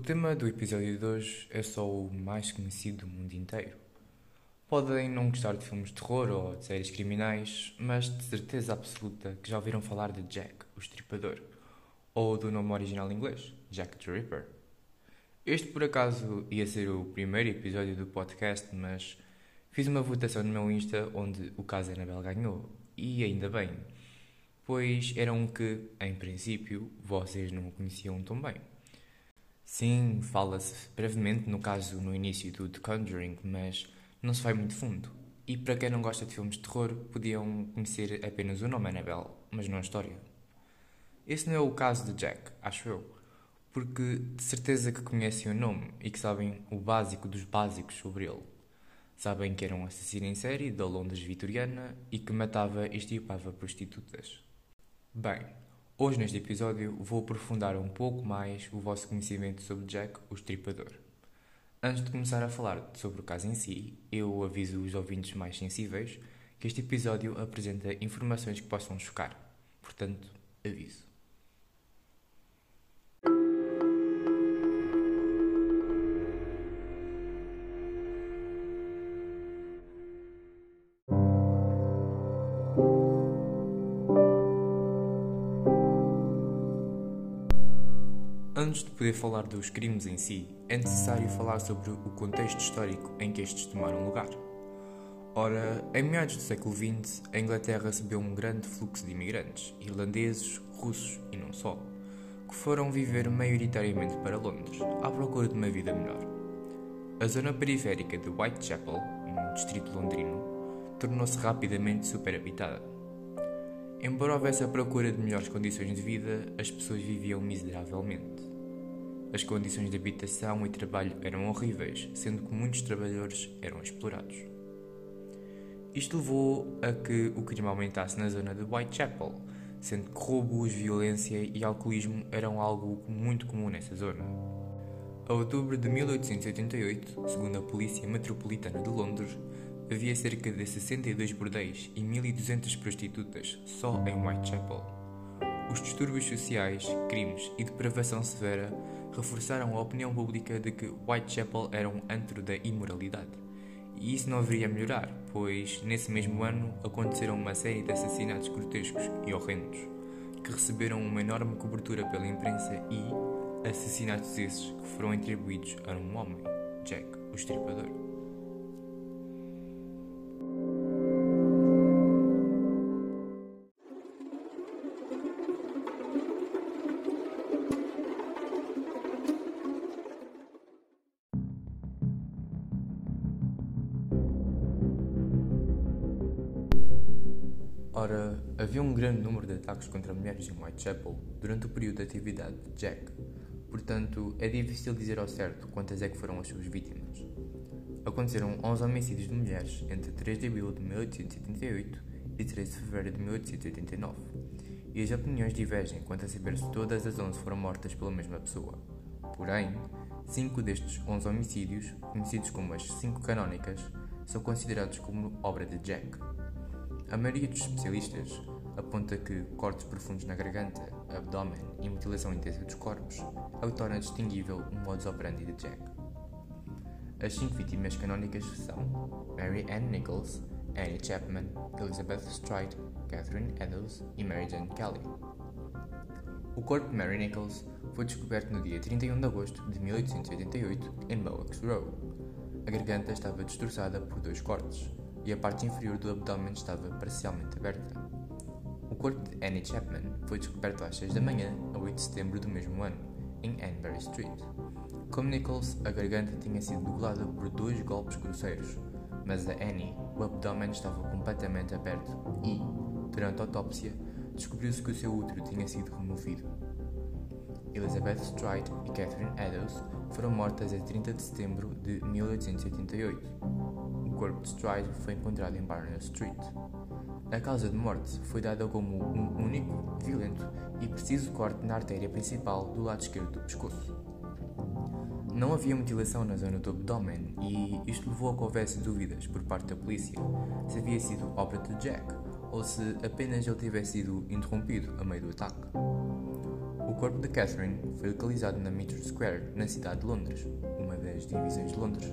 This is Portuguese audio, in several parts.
tema do episódio de hoje é só o mais conhecido do mundo inteiro. Podem não gostar de filmes de terror ou de séries criminais, mas de certeza absoluta que já ouviram falar de Jack, o Estripador, ou do nome original inglês, Jack the Ripper. Este, por acaso, ia ser o primeiro episódio do podcast, mas fiz uma votação no meu Insta onde o caso Anabel ganhou, e ainda bem, pois era um que, em princípio, vocês não conheciam tão bem. Sim, fala-se brevemente no caso no início do The Conjuring, mas não se vai muito fundo. E para quem não gosta de filmes de terror, podiam conhecer apenas o nome Annabelle, mas não a história. Esse não é o caso de Jack, acho eu, porque de certeza que conhecem o nome e que sabem o básico dos básicos sobre ele. Sabem que era um assassino em série da Londres vitoriana e que matava e estipava prostitutas. Bem, Hoje, neste episódio, vou aprofundar um pouco mais o vosso conhecimento sobre Jack, o Estripador. Antes de começar a falar sobre o caso em si, eu aviso os ouvintes mais sensíveis que este episódio apresenta informações que possam chocar. Portanto, aviso. Antes de poder falar dos crimes em si, é necessário falar sobre o contexto histórico em que estes tomaram lugar. Ora, em meados do século XX, a Inglaterra recebeu um grande fluxo de imigrantes, irlandeses, russos e não só, que foram viver maioritariamente para Londres, à procura de uma vida melhor. A zona periférica de Whitechapel, no distrito londrino, tornou-se rapidamente superhabitada. Embora houvesse a procura de melhores condições de vida, as pessoas viviam miseravelmente. As condições de habitação e trabalho eram horríveis, sendo que muitos trabalhadores eram explorados. Isto levou a que o crime aumentasse na zona de Whitechapel, sendo que roubos, violência e alcoolismo eram algo muito comum nessa zona. A outubro de 1888, segundo a Polícia Metropolitana de Londres, havia cerca de 62 bordéis e 1.200 prostitutas só em Whitechapel. Os distúrbios sociais, crimes e depravação severa reforçaram a opinião pública de que Whitechapel era um antro da imoralidade. E isso não haveria a melhorar, pois nesse mesmo ano aconteceram uma série de assassinatos grotescos e horrendos, que receberam uma enorme cobertura pela imprensa e assassinatos esses que foram atribuídos a um homem, Jack, o Estripador. Ora, havia um grande número de ataques contra mulheres em Whitechapel durante o período de atividade de Jack, portanto é difícil dizer ao certo quantas é que foram as suas vítimas. Aconteceram 11 homicídios de mulheres entre 3 de abril de 1878 e 3 de fevereiro de 1889, e as opiniões divergem quanto a saber se todas as 11 foram mortas pela mesma pessoa. Porém, 5 destes 11 homicídios, conhecidos como as 5 canónicas, são considerados como obra de Jack. A maioria dos especialistas aponta que cortes profundos na garganta, abdômen e mutilação intensa dos corpos é o torna distinguível o modus operandi de Jack. As cinco vítimas canónicas são Mary Ann Nichols, Annie Chapman, Elizabeth Stride, Catherine Eddowes e Mary Jane Kelly. O corpo de Mary Nichols foi descoberto no dia 31 de agosto de 1888 em Bowax Row. A garganta estava destroçada por dois cortes, e a parte inferior do abdômen estava parcialmente aberta. O corpo de Annie Chapman foi descoberto às 6 da manhã, a 8 de setembro do mesmo ano, em Anbury Street. Como Nichols, a garganta tinha sido degolada por dois golpes grosseiros, mas a Annie, o abdômen estava completamente aberto e, durante a autópsia, descobriu-se que o seu útero tinha sido removido. Elizabeth Stride e Catherine Eddowes foram mortas a 30 de setembro de 1888 corpo de Stride foi encontrado em Barnard Street. A causa de morte foi dada como um único, violento e preciso corte na artéria principal do lado esquerdo do pescoço. Não havia mutilação na zona do abdômen e isto levou a que houvesse dúvidas por parte da polícia se havia sido obra de Jack ou se apenas ele tivesse sido interrompido a meio do ataque. O corpo de Catherine foi localizado na Mitre Square, na cidade de Londres, uma das divisões de Londres,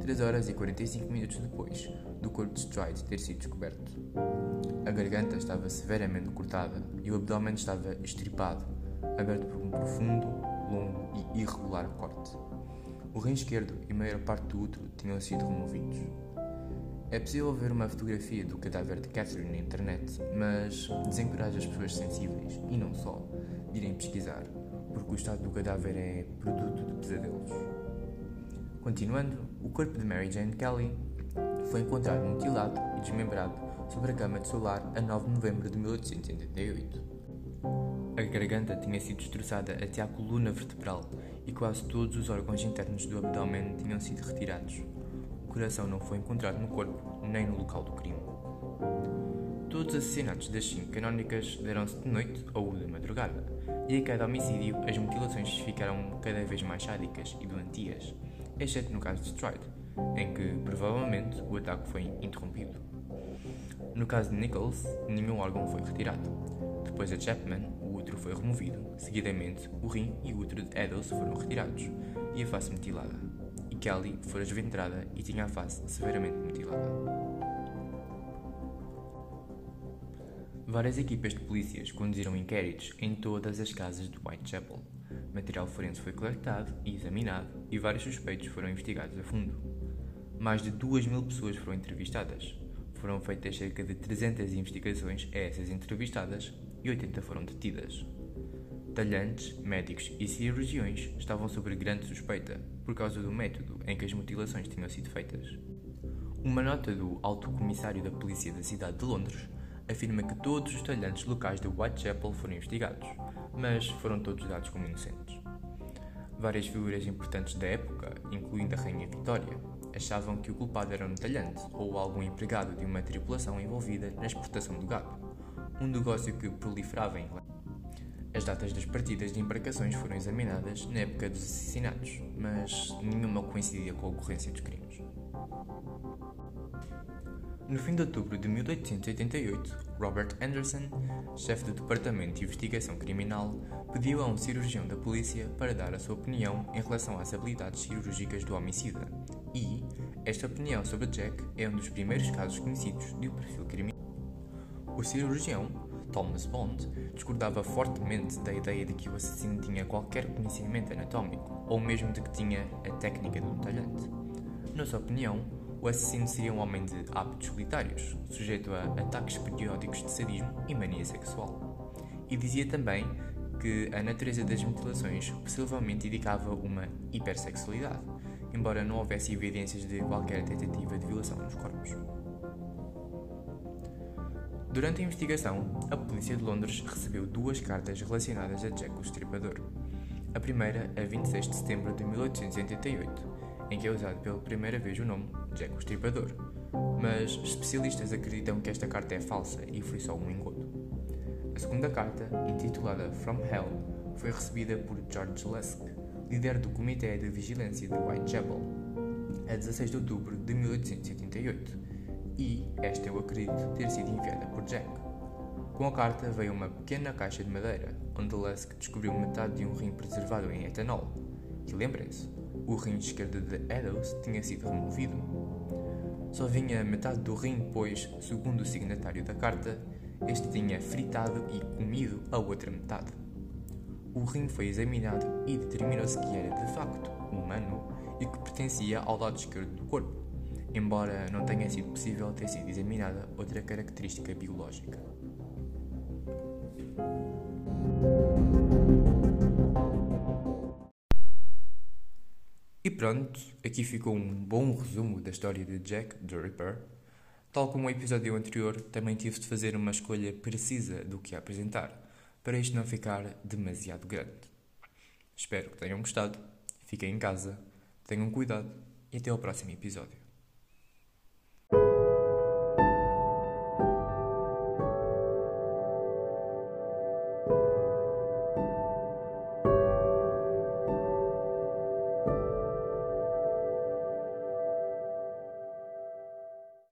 3 horas e 45 minutos depois do corpo de Stride ter sido descoberto. A garganta estava severamente cortada e o abdômen estava estripado, aberto por um profundo, longo e irregular corte. O rim esquerdo e a maior parte do útero tinham sido removidos. É possível ver uma fotografia do cadáver de Catherine na internet, mas desencoraja as pessoas sensíveis, e não só, de irem pesquisar, porque o estado do cadáver é produto de pesadelos. Continuando, o corpo de Mary Jane Kelly foi encontrado mutilado e desmembrado sobre a cama de seu lar a 9 de novembro de 1888. A garganta tinha sido destroçada até à coluna vertebral e quase todos os órgãos internos do abdômen tinham sido retirados coração não foi encontrado no corpo nem no local do crime. Todos os assassinatos das cinco canónicas deram-se de noite ou de madrugada, e a cada homicídio as mutilações ficaram cada vez mais sádicas e doentias, exceto no caso de Stride, em que provavelmente o ataque foi interrompido. No caso de Nichols, nenhum órgão foi retirado. Depois de Chapman, o útero foi removido, seguidamente o rim e o útero de Eddowes foram retirados, e a face mutilada. Kelly fora desventrada e tinha a face severamente mutilada. Várias equipas de polícias conduziram inquéritos em todas as casas de Whitechapel. Material forense foi coletado e examinado e vários suspeitos foram investigados a fundo. Mais de 2 mil pessoas foram entrevistadas. Foram feitas cerca de 300 investigações a essas entrevistadas e 80 foram detidas. Talhantes, médicos e cirurgiões estavam sob grande suspeita por causa do método em que as mutilações tinham sido feitas. Uma nota do Alto Comissário da Polícia da cidade de Londres afirma que todos os talhantes locais de Whitechapel foram investigados, mas foram todos dados como inocentes. Várias figuras importantes da época, incluindo a Rainha Vitória, achavam que o culpado era um talhante ou algum empregado de uma tripulação envolvida na exportação do gado, um negócio que proliferava em Inglaterra. As datas das partidas de embarcações foram examinadas na época dos assassinatos, mas nenhuma coincidia com a ocorrência dos crimes. No fim de outubro de 1888, Robert Anderson, chefe do Departamento de Investigação Criminal, pediu a um cirurgião da polícia para dar a sua opinião em relação às habilidades cirúrgicas do homicida, e esta opinião sobre Jack é um dos primeiros casos conhecidos de um perfil criminal. O cirurgião Thomas Bond, discordava fortemente da ideia de que o assassino tinha qualquer conhecimento anatómico, ou mesmo de que tinha a técnica de um talhante. Na sua opinião, o assassino seria um homem de hábitos solitários, sujeito a ataques periódicos de sadismo e mania sexual. E dizia também que a natureza das mutilações possivelmente indicava uma hipersexualidade, embora não houvesse evidências de qualquer tentativa de violação dos corpos. Durante a investigação, a polícia de Londres recebeu duas cartas relacionadas a Jack o Estripador. A primeira, a 26 de setembro de 1888, em que é usado pela primeira vez o nome Jack o Estripador, mas especialistas acreditam que esta carta é falsa e foi só um engodo. A segunda carta, intitulada From Hell, foi recebida por George Lusk, líder do Comitê de Vigilância de Whitechapel, a 16 de outubro de 1888 e esta eu acredito ter sido enviada por Jack. Com a carta veio uma pequena caixa de madeira, onde Lusk descobriu metade de um rim preservado em etanol. E lembrem-se, o rim esquerdo de Eddowes tinha sido removido. Só vinha metade do rim, pois, segundo o signatário da carta, este tinha fritado e comido a outra metade. O rim foi examinado e determinou-se que era de facto humano e que pertencia ao lado esquerdo do corpo embora não tenha sido possível ter sido examinada outra característica biológica. E pronto, aqui ficou um bom resumo da história de Jack the Ripper. Tal como o episódio anterior, também tive de fazer uma escolha precisa do que apresentar, para isto não ficar demasiado grande. Espero que tenham gostado, fiquem em casa, tenham cuidado e até ao próximo episódio.